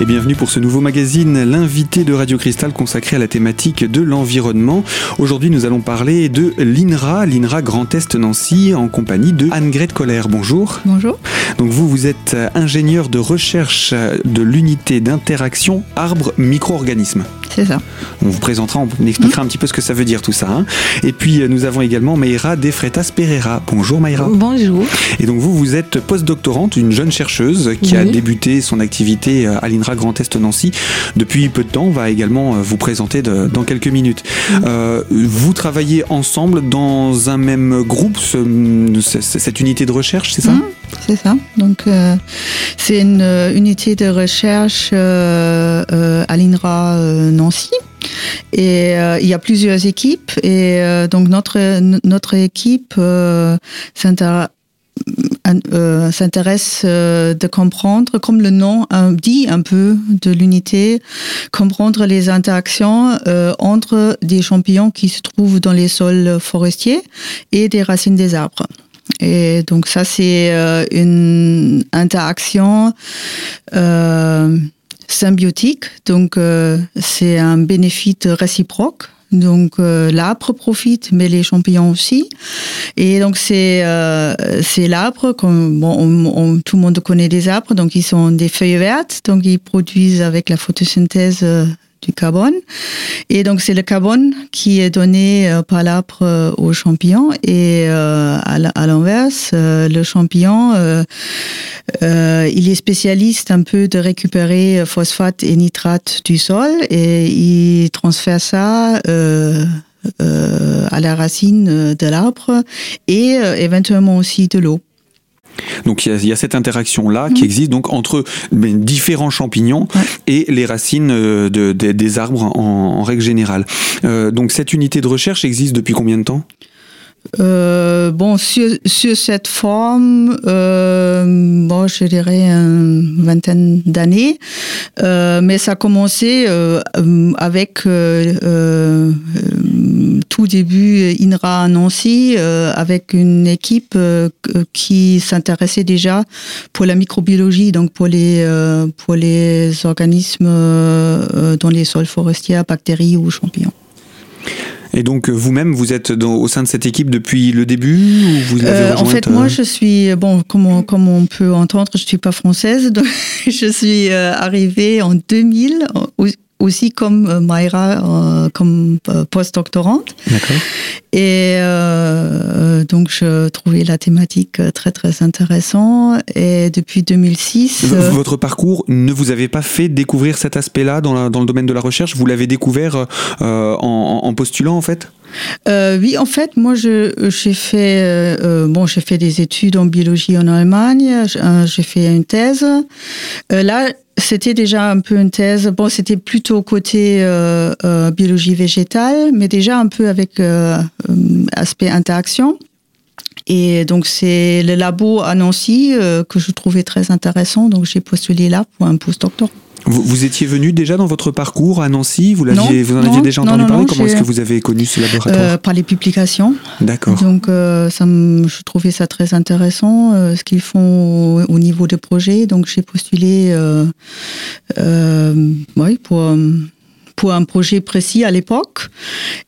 et bienvenue pour ce nouveau magazine, l'invité de Radio Cristal consacré à la thématique de l'environnement. Aujourd'hui, nous allons parler de l'INRA, l'INRA Grand Est Nancy, en compagnie de Anne-Grete Coller. Bonjour. Bonjour. Donc vous, vous êtes ingénieur de recherche de l'unité d'interaction arbre-micro-organisme. C'est ça. On vous présentera, on expliquera un petit peu ce que ça veut dire tout ça. hein. Et puis nous avons également Mayra De Freitas Pereira. Bonjour Mayra. Bonjour. Et donc vous, vous êtes postdoctorante, une jeune chercheuse qui a débuté son activité à l'INRA Grand Est Nancy depuis peu de temps. Va également euh, vous présenter dans quelques minutes. Euh, vous travaillez ensemble dans un même groupe, ce- ce- cette unité de recherche, c'est ça Mhm. C'est ça. Donc, euh, c'est une unité de recherche euh, à l'INRA Nancy. Et il y a plusieurs équipes. Et donc, notre, notre équipe euh, s'intér- euh, s'intéresse euh, de comprendre, comme le nom dit un peu de l'unité, comprendre les interactions euh, entre des champignons qui se trouvent dans les sols forestiers et des racines des arbres. Et donc ça, c'est euh, une interaction symbiotique. Donc c'est un bénéfice réciproque. Donc euh, l'arbre profite, mais les champignons aussi. Et donc c'est euh, c'est l'arbre. Comme bon, on- on- tout le monde connaît des arbres, donc ils sont des feuilles vertes, donc ils produisent avec la photosynthèse euh, du carbone. Et donc c'est le carbone qui est donné euh, par l'arbre euh, aux champignons et euh, à l'inverse, euh, le champignon, euh, il est spécialiste un peu de récupérer phosphate et nitrate du sol et il transfère ça. À la racine de l'arbre et éventuellement aussi de l'eau. Donc il y, a, il y a cette interaction-là qui existe donc entre ben, différents champignons Ouais. et les racines euh, de- de- des arbres en, en règle générale. Euh, donc cette unité de recherche existe depuis combien de temps? Euh, bon, sur, sur cette forme, euh, bon, je dirais une vingtaine d'années, Euh, mais ça a commencé euh, avec euh, tout début INRA à Nancy, avec une équipe qui s'intéressait déjà pour la microbiologie, donc pour les pour les organismes dans les sols forestiers, bactéries ou champignons. Et donc euh, vous-même, vous êtes dans- au sein de cette équipe depuis le début ou vous l'avez Euh, en fait, euh, moi, je suis bon, comme on, comme on peut entendre, je suis pas française, donc je suis euh, arrivée en 2000, au- aussi comme euh, Mayra, euh, comme euh, postdoctorante, D'accord. et euh, donc je trouvais la thématique très très intéressante. Et depuis 2006, V- euh, Votre parcours ne vous avait pas fait découvrir cet aspect-là dans, dans le domaine de la recherche? Vous l'avez découvert euh, en, en postulant en fait? Euh, oui, en fait, moi, j'ai fait euh, euh, bon, j'ai fait des études en biologie en Allemagne. J'ai fait une thèse. Là, c'était déjà un peu une thèse. Bon, c'était plutôt côté biologie végétale, mais déjà un peu avec aspect interaction. Et donc, c'est le labo à Nancy que je trouvais très intéressant. Donc, j'ai postulé là pour un postdoctorat. Vous, vous étiez venu déjà dans votre parcours à Nancy Vous, l'aviez, vous en non, aviez déjà entendu non, parler Comment est-ce que vous avez connu ce laboratoire Euh, par les publications. D'accord. Donc, euh, ça je trouvais ça très intéressant, euh, ce qu'ils font au, au niveau de projet. Donc, j'ai postulé oui, pour, pour un projet précis à l'époque.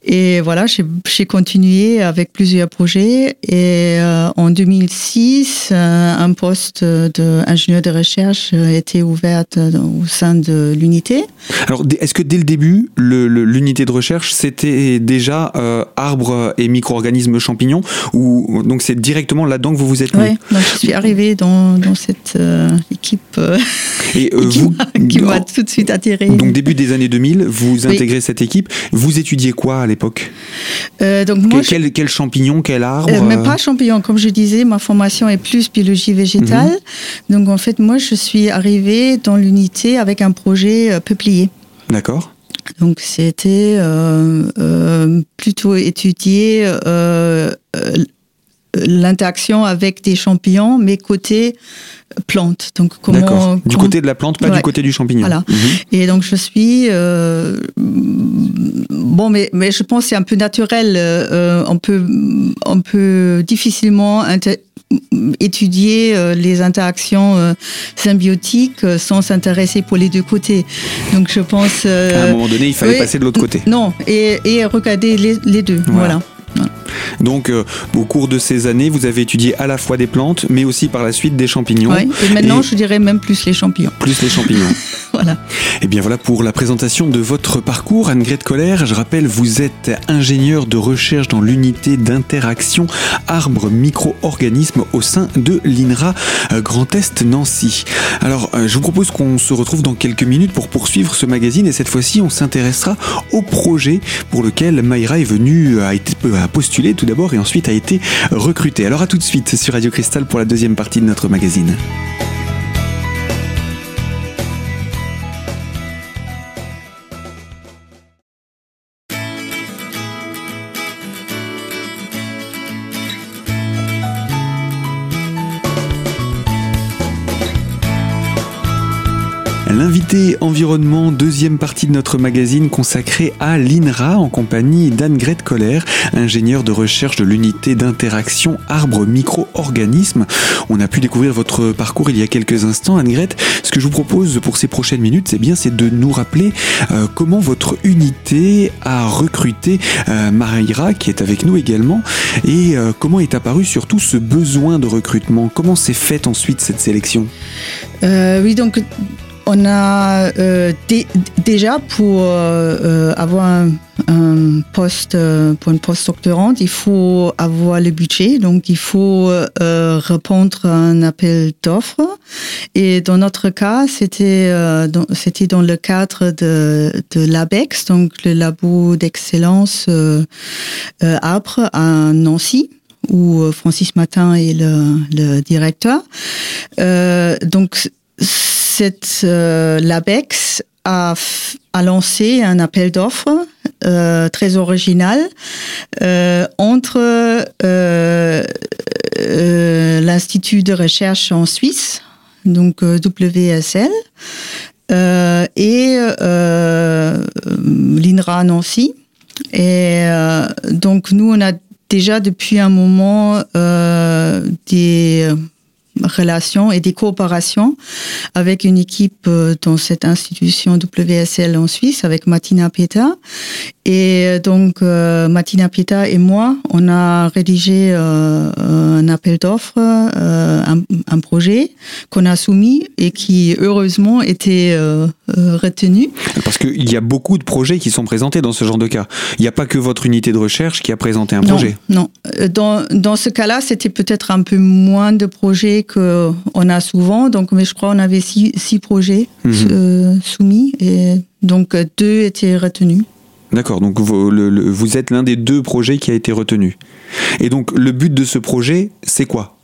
Et voilà, j'ai continué avec plusieurs projets. Et euh, en 2006, euh, un poste d'ingénieur de recherche a été ouvert euh, au sein de l'unité. Alors, est-ce que dès le début, l'unité de recherche, c'était déjà euh, arbres et micro-organismes champignons ou donc c'est directement là-dedans que vous vous êtes mis? Oui, je suis arrivée dans, dans cette équipe Et vous, qui m'a tout de suite attirée. donc début des années 2000, vous Oui. intégrez cette équipe. Vous étudiez quoi à l'époque? Euh, donc moi, quel, champignon, quel arbre euh, mais euh, pas champignon, comme je disais, ma formation est plus biologie végétale. Mhm. Donc en fait, moi, je suis arrivée dans l'unité avec un projet peuplier. D'accord. Donc c'était euh, plutôt étudier l'interaction avec des champignons, mais côté plante. Donc comment. Du comment- côté de la plante, pas Ouais. du côté du champignon. Voilà. Mhm. Et donc je suis euh, bon, mais mais je pense que c'est un peu naturel. euh, on peut on peut difficilement étudier les interactions symbiotiques sans s'intéresser pour les deux côtés. Donc je pense. à un moment donné, il fallait passer de l'autre côté. Non, et, et regarder les, deux. voilà. Donc, euh, au cours de ces années, vous avez étudié à la fois des plantes, mais aussi par la suite des champignons. et maintenant, je dirais même plus les champignons. Plus les champignons. voilà. Et eh bien voilà pour la présentation de votre parcours, Anne-Grete Coller. Je rappelle, vous êtes ingénieur de recherche dans l'unité d'interaction arbre-micro-organismes au sein de l'INRA euh, Grand Est Nancy. Alors, euh, je vous propose qu'on se retrouve dans quelques minutes pour poursuivre ce magazine et cette fois-ci, on s'intéressera au projet pour lequel Mayra est venue, a été a postulé tout d'abord et ensuite a été recruté. Alors à tout de suite sur Radio Cristal pour la deuxième partie de notre magazine. Environnement, deuxième partie de notre magazine consacrée à l'INRA en compagnie d'Anne-Grete Koller, ingénieure de recherche de l'unité d'interaction arbre-micro-organisme. On a pu découvrir votre parcours il y a quelques instants, Anne-Grete. Ce que je vous propose pour ces prochaines minutes, c'est bien, c'est de nous rappeler euh, comment votre unité a recruté euh, qui est avec nous également, et euh, comment est apparu surtout ce besoin de recrutement. Comment s'est faite ensuite cette sélection? Oui, donc on a euh, déjà pour euh, euh, avoir un, poste pour une post-doctorante, il faut avoir le budget, donc il faut répondre à un appel d'offres. Et dans notre cas, c'était dans, c'était dans le cadre de, l'ABEX, donc le labo d'excellence Arbre à Nancy où Francis Matin est le, le directeur. donc cette euh, l'ABEX a, lancé un appel d'offres euh, très original euh, entre l'Institut de recherche en Suisse, donc WSL, et l'INRA Nancy. Et donc nous, on a déjà depuis un moment des relations et des coopérations avec une équipe euh, dans cette institution WSL en Suisse, avec Martina Peta. Et euh, donc, euh, Martina Peta et moi, on a rédigé un appel d'offres, un, projet qu'on a soumis et qui, heureusement, était retenu. Parce qu'il y a beaucoup de projets qui sont présentés dans ce genre de cas. Il n'y a pas que votre unité de recherche qui a présenté un projet. Non, Dans, dans ce cas-là, c'était peut-être un peu moins de projets qu'on a souvent. Donc, mais je crois qu'on avait six, projets mhm. euh, soumis et donc deux étaient retenus. D'accord, donc vous, vous êtes l'un des deux projets qui a été retenu. Et donc le but de ce projet, c'est quoi?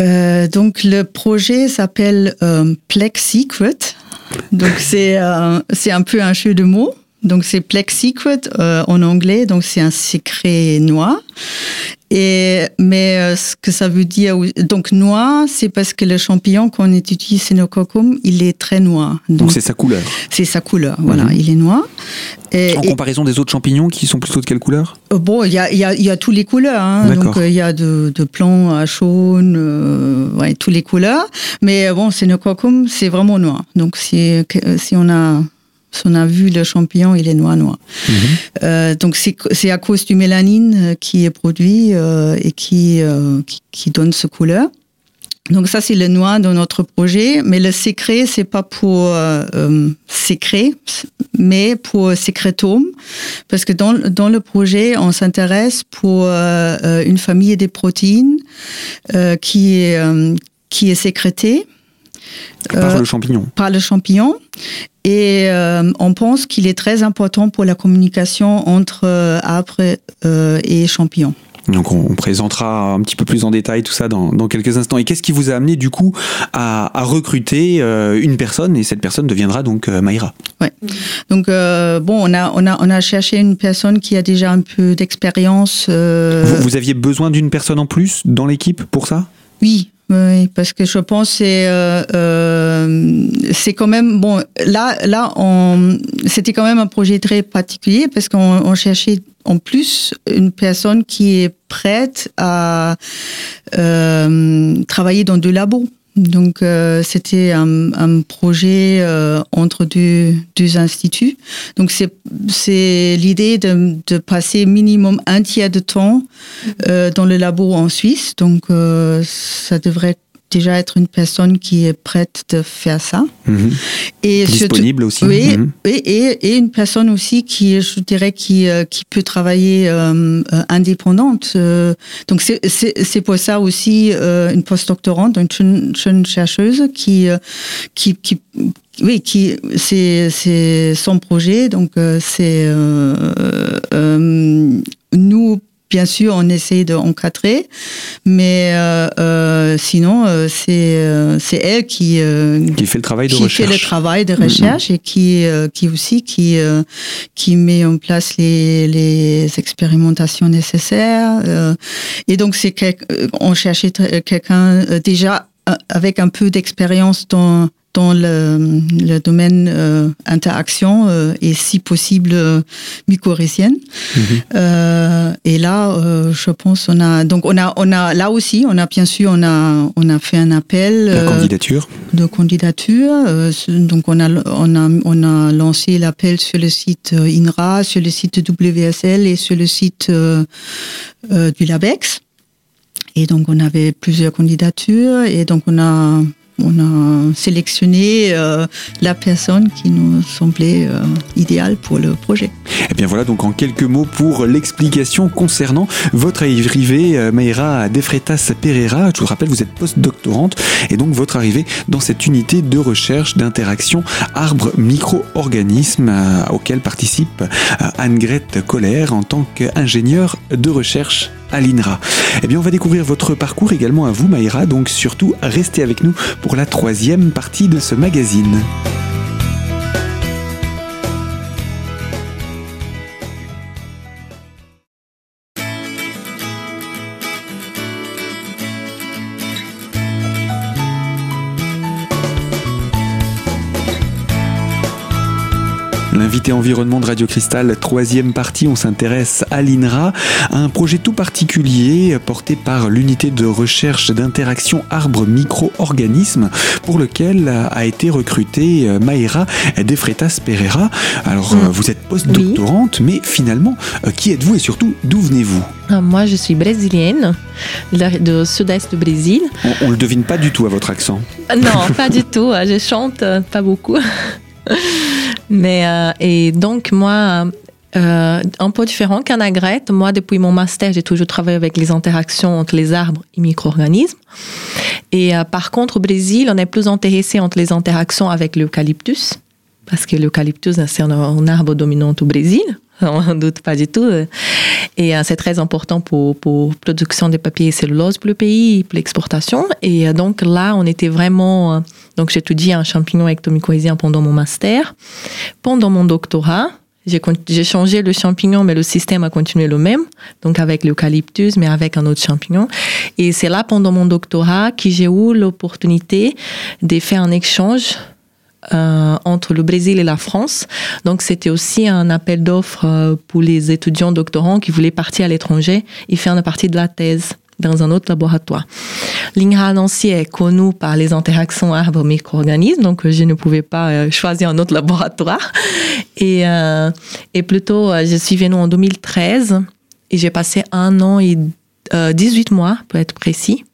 Euh, Donc le projet s'appelle euh, Plex Secret. Donc c'est c'est un peu un jeu de mots. Donc c'est Plex Secret en anglais, donc c'est un secret noir. Et, mais euh, ce que ça veut dire, donc noir, c'est parce que le champignon qu'on étudie, Cenococcum, il est très noir. Donc c'est sa couleur. C'est sa couleur, voilà, mhm. il est noir. en comparaison des autres champignons qui sont plutôt de quelle couleur? Euh, Bon, il y a, y, a, y a toutes les couleurs. Hein. Donc euh, il y a de, de blanc à jaune, euh, ouais, toutes les couleurs. Mais bon, Cenococcum, c'est vraiment noir. Donc si, si on a on a vu le champignon, il est noir-noir. Mhm. Euh, donc c'est à cause du mélanine euh, qui est produit euh, et qui, qui, donne ce couleur. Donc ça c'est le noir de notre projet, mais le secret c'est pas pour secret, mais pour sécrétome, parce que dans, dans le projet on s'intéresse pour une famille des protéines qui est qui est sécrétée par le champignon. Par le champignon. Et euh, on pense qu'il est très important pour la communication entre euh, arbre euh, et champignon. Donc on, présentera un petit peu plus en détail tout ça dans, dans quelques instants. Et qu'est-ce qui vous a amené du coup à, à recruter une personne? Et cette personne deviendra donc Maïra Ouais. Donc bon, on a on a on a cherché une personne qui a déjà un peu d'expérience. Vous, vous, aviez besoin d'une personne en plus dans l'équipe pour ça? Oui, oui, parce que je pense c'est c'est quand même bon là là c'était quand même un projet très particulier parce qu'on cherchait en plus une personne qui est prête à travailler dans deux labos. Donc euh, c'était un, un, projet euh, entre deux, deux, instituts. Donc c'est l'idée de, de, passer minimum un tiers de temps euh, dans le labo en Suisse. Donc euh, ça devrait déjà être une personne qui est prête de faire ça. Mhm. Et Disponible aussi. Oui, mhm. et, et, une personne aussi qui, je dirais, qui, euh, qui peut travailler euh, euh, indépendante. donc c'est pour ça aussi une postdoctorante, une jeune, chercheuse qui, qui, qui oui, qui c'est son projet. Donc c'est nous bien sûr, on essaie d'encadrer, mais euh, euh, sinon, euh, c'est c'est elle qui qui fait le travail de qui recherche, fait le travail de recherche et qui qui aussi qui qui met en place les les expérimentations nécessaires. et donc c'est on cherchait quelqu'un déjà avec un peu d'expérience dans dans le, le domaine euh, interaction euh, et si possible euh, mycorhizienne. Mhm. Euh, et là, je pense on a donc on a on a là aussi on a bien sûr on a on a fait un appel de candidature de candidature. donc on a on a on a lancé l'appel sur le site INRA, sur le site WSL et sur le site du Labex. Et donc on avait plusieurs candidatures et donc on a on a sélectionné euh, la personne qui nous semblait euh, idéale pour le projet. Et eh bien voilà donc en quelques mots pour l'explication concernant votre arrivée, euh, Mayra Defretas Pereira. Je vous rappelle, vous êtes post-doctorante et donc votre arrivée dans cette unité de recherche d'interaction arbre-micro-organisme auquel participe Anne-Grette Koller en tant qu'ingénieure de recherche à l'INRA. Eh bien, on va découvrir votre parcours également à vous, Maïra, donc surtout restez avec nous pour la troisième partie de ce magazine. L'invité environnement de Radio Cristal, troisième partie, on s'intéresse à l'INRA, un projet tout particulier porté par l'unité de recherche d'interaction arbre-micro-organisme pour lequel a été recrutée euh, Maïra Defretas Pereira. Alors, euh, mm. vous êtes post-doctorante, mais finalement, euh, qui êtes-vous et surtout, d'où venez-vous? Moi, je suis brésilienne, de sud-est du Brésil. On ne le devine pas du tout à votre accent. Non, pas du tout. Je chante pas beaucoup. Mais, euh, et donc, moi, euh, un peu différent qu'Anna-Grette, moi, depuis mon master, j'ai toujours travaillé avec les interactions entre les arbres et micro-organismes. Et euh, par contre, au Brésil, on est plus intéressé entre les interactions avec l'eucalyptus, parce que l'eucalyptus, c'est un, arbre dominant au Brésil, on doute pas du tout. Et c'est très important pour, pour production de papier et cellulose pour le pays, pour l'exportation. Et donc là, on était vraiment donc, j'étudie un champignon ectomycorhizien pendant mon master. Pendant mon doctorat, j'ai changé le champignon, mais le système a continué le même, donc avec l'eucalyptus, mais avec un autre champignon. Et c'est là, pendant mon doctorat, que j'ai eu l'opportunité de faire un échange euh, entre le Brésil et la France. Donc c'était aussi un appel d'offres euh, pour les étudiants doctorants qui voulaient partir à l'étranger et faire une partie de la thèse dans un autre laboratoire. L'INRA Nancy est connu par les interactions arbres-micro-organismes, donc euh, je ne pouvais pas choisir un autre laboratoire. Et, et plutôt, je suis venue en 2013 et j'ai passé un an et 18 mois, pour être précis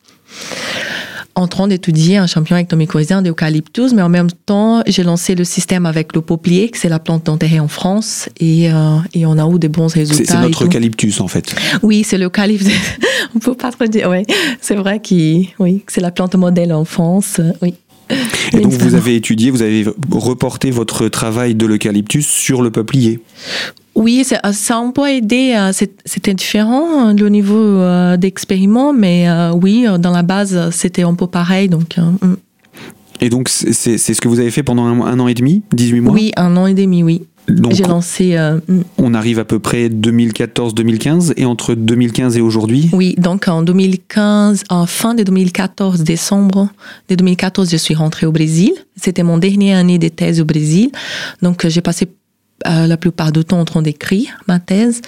en train d'étudier un champignon ectomycorhizien d'eucalyptus, mais en même temps, j'ai lancé le système avec le poplier, que c'est la plante d'intérêt en France, et, euh, et, on a eu des bons résultats. C'est notre eucalyptus, en fait. Oui, c'est l'eucalyptus. on peut pas trop dire, oui. C'est vrai que oui, c'est la plante modèle en France, oui. Et donc vous avez étudié, vous avez reporté votre travail de l'eucalyptus sur le peuplier oui, ça, a un peu aidé. C'était différent hein, au niveau euh, d'expériment, mais euh, oui, dans la base, c'était un peu pareil. Donc, mm. Et donc, c'est ce que vous avez fait pendant un, an et demi, 18 mois? Oui, un an et demi, oui. J'ai lancé. Euh, hmm. on arrive à peu près 2014-2015 et entre 2015 et aujourd'hui? Oui, donc en 2015, en fin de 2014, décembre de 2014, je suis rentrée au Brésil. C'était mon dernier année de thèse au Brésil. Donc j'ai passé euh, la plupart du temps en train d'écrire ma thèse.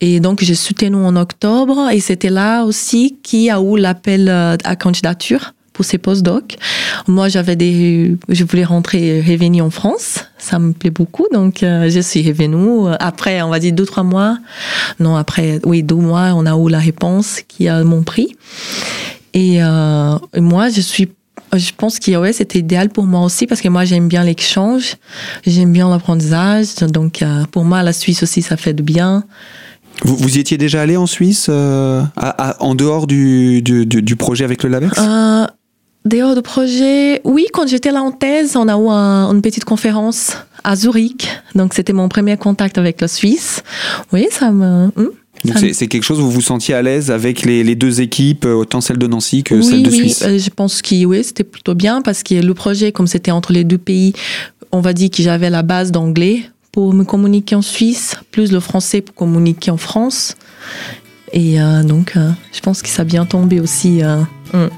Et donc, j'ai soutenu en octobre et c'était là aussi qu'il y a eu l'appel euh, à candidature pour ces post-docs. Moi, j'avais des, je voulais rentrer, revenir en France. Ça me plaît beaucoup. Donc, euh, je suis revenue. Après, on va dire deux, trois mois. Non, après, oui, deux mois, on a eu la réponse qui a mon prix. Et, euh, moi, je suis je pense que ouais, c'était idéal pour moi aussi parce que moi j'aime bien l'échange, j'aime bien l'apprentissage. Donc pour moi la Suisse aussi ça fait de bien. Vous, vous y étiez déjà allé en Suisse, euh, en dehors du, du, du, projet avec le LABEX euh, Dehors du projet, oui, quand j'étais là en thèse, on a eu une petite conférence à Zurich. Donc c'était mon premier contact avec la Suisse. Oui, ça me... Hmm, c'est quelque chose où vous vous sentiez à l'aise avec les, les, deux équipes, euh, autant celle de Nancy que celle de Suisse? Oui, je pense que oui, c'était plutôt bien parce que le projet, comme c'était entre les deux pays, on va dire que j'avais la base d'anglais pour me communiquer en Suisse, plus le français pour communiquer en France. Et euh, donc, euh, je pense que ça a bien tombé aussi. Mm. Et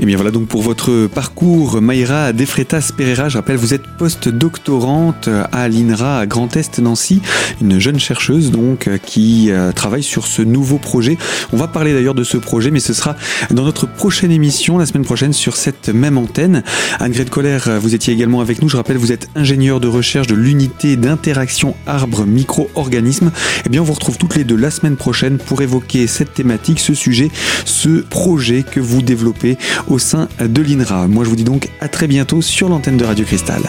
eh bien voilà donc pour votre parcours, Mayra Defretas Pereira, je rappelle, vous êtes post-doctorante à l'INRA à Grand Est Nancy, une jeune chercheuse donc qui euh, travaille sur ce nouveau projet. On va parler d'ailleurs de ce projet, mais ce sera dans notre prochaine émission, la semaine prochaine, sur cette même antenne. Anne-Grete vous étiez également avec nous. Je rappelle, vous êtes ingénieure de recherche de l'unité d'interaction arbre-micro-organisme. Eh bien, on vous retrouve toutes les deux la semaine prochaine pour évoquer cette thématique, ce sujet, ce projet que vous au sein de l'INRA. Moi je vous dis donc à très bientôt sur l'antenne de Radio Cristal.